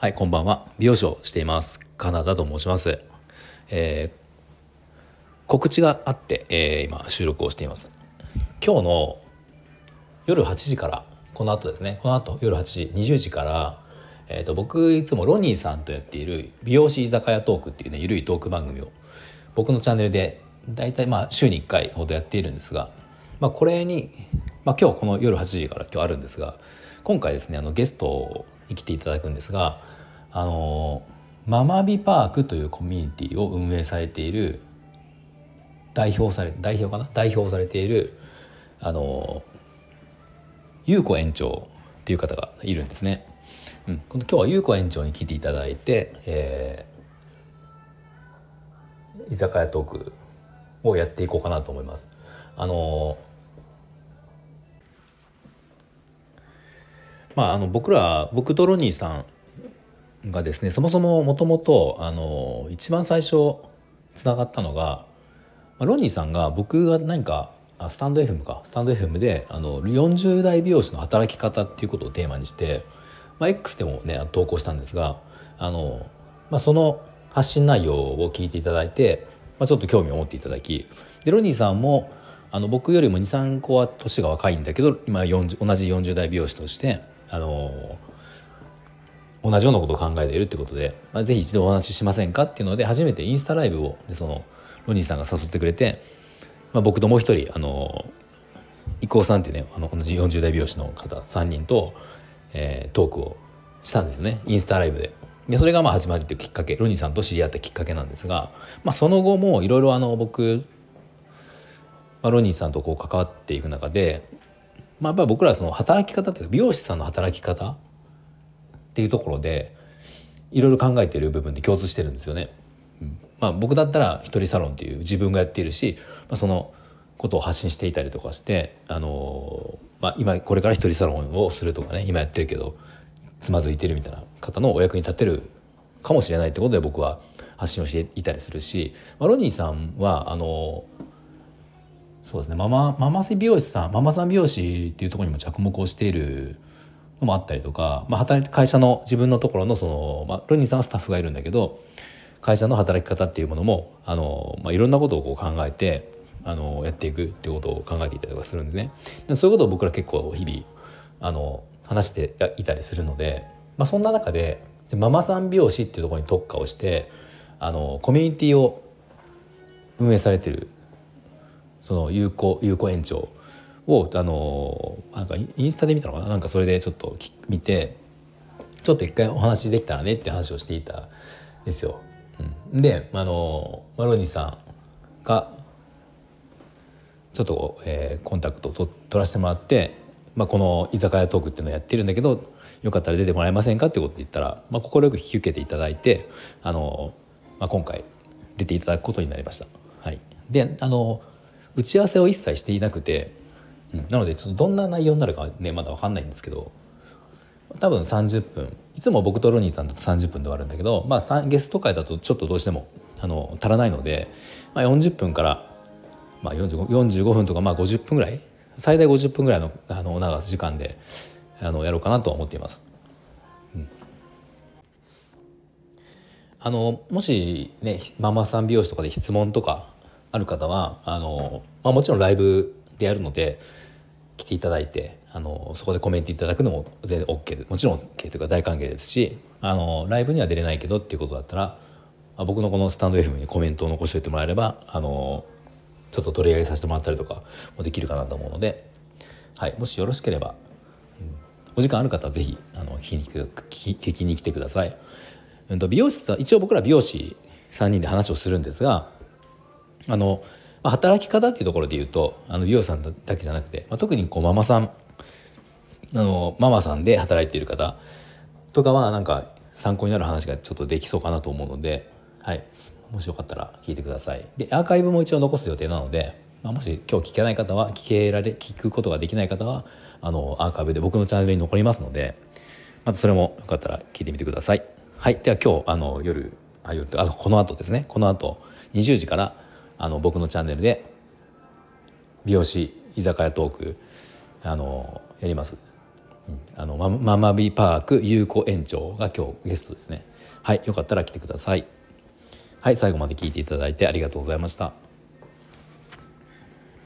はい、こんばんは。美容師をしています。カナダと申します。えー告知があって、えー今収録をしています。今日の夜8時から、この後ですね、この後夜8時、20時から、えー、と僕いつもロニーさんとやっている美容師居酒屋トークっていうね、ゆるいトーク番組を僕のチャンネルで大体まあ週に1回ほどやっているんですが、まあ、これに、まあ、今日この夜8時から今日あるんですが今回ですねあのゲストに来ていただくんですがあのママビパークというコミュニティを運営されている代表され代表かな？代表されているあの優子園長っていう方がいるんですね。うん、この今日は優子園長に来ていただいて、えー居酒屋トークをやっていこうかなと思います。あのまああの僕ら僕とロニーさんがですねそもそももともと一番最初つながったのがまあロニーさんが僕が何かあスタンド FM かスタンド FM であの40代美容師の働き方っていうことをテーマにして、まあ、X でもね投稿したんですがあの、まあ、その発信内容を聞いていただいて、まあ、ちょっと興味を持っていただきでロニーさんもあの僕よりも23個は年が若いんだけど今同じ40代美容師としてあの同じようなことを考えているってことで、まあ、ぜひ一度お話ししませんかっていうので初めてインスタライブをでそのロニーさんが誘ってくれて、まあ、僕ともう一人あの伊藤さんっていうねあの同じ40代美容師の方3人と、えートークをしたんですよねインスタライブで。でそれがまあ始まりというきっかけロニーさんと知り合ったきっかけなんですが、まあ、その後もいろいろ僕、まあ、ロニーさんとこう関わっていく中で、まあ、やっぱり僕らはその働き方というか美容師さんの働き方っていうところでいろいろ考えている部分で共通してるんですよね。うんまあ、僕だったら一人サロンっていう自分がやっているし、まあ、そのことを発信していたりとかして、あのーまあ、今これから一人サロンをするとかね今やってるけどつまずいてるみたいな方のお役に立てるかもしれないってことで僕は発信をしていたりするし、まあ、ロニーさんはあのそうですねママママ美容師さんママさん美容師っていうところにも着目をしているのもあったりとか、まあ、働会社の自分のところのその、まあ、ロニーさんはスタッフがいるんだけど会社の働き方っていうものもあの、まあ、いろんなことをこう考えてあのやっていくっていうことを考えていたりとかするんですね。でそういうことを僕ら結構日々あの話していたりするので、まあ、そんな中でママさん美容師っていうところに特化をしてあのコミュニティを運営されてるその有効有効園長をあのなんかインスタで見たのかな？なんかそれでちょっと見てちょっと一回お話できたらねって話をしていたんですよ。うん、であのマロニーさんがちょっと、えーコンタクトを取らせてもらって、まあ、この居酒屋トークっていうのをやってるんだけどよかったら出てもらえませんかってことで言ったら快、く引き受けていただいてあの、まあ、今回出ていただくことになりました。はい、であの打ち合わせを一切していなくて、うん、なのでちょっとどんな内容になるかねまだ分かんないんですけど多分30分いつも僕とロニーさんだと30分で終わるんだけど、まあ、ゲスト会だとちょっとどうしてもあの足らないので、まあ、40分から、まあ、45, 45分とかまあ50分ぐらい最大50分ぐらいのあの長す時間であのやろうかなと思っています。あのもしねママさん美容師とかで質問とかある方はあの、まあ、もちろんライブでやるので来ていただいてあのそこでコメントいただくのも全然 OK でもちろん OK というか大歓迎ですしあのライブには出れないけどっていうことだったら、僕のこのスタンド FM にコメントを残しておいてもらえればあのちょっと取り上げさせてもらったりとかもできるかなと思うので、はい、もしよろしければ、うんお時間ある方はぜひあの聞きに聞き聞きに来てください。うん、と美容師さん一応僕ら美容師3人で話をするんですがあの働き方っていうところで言うとあの美容さんだけじゃなくて、まあ、特にこうママさんあのママさんで働いている方とかはなんか参考になる話がちょっとできそうかなと思うので、はい、もしよかったら聞いてください。でアーカイブも一応残す予定なので、まあ、もし今日聞けない方は聞けられ聞くことができない方はあのアーカイブで僕のチャンネルに残りますのでまたそれもよかったら聞いてみてください。はい、では今日あの夜あ夜あこの後ですねこの後20時からあの僕のチャンネルで美容師居酒屋トークあのやります。あのマママビパーク優子園長が今日ゲストですね。はいよかったら来てください。はい最後まで聞いていただいてありがとうございました。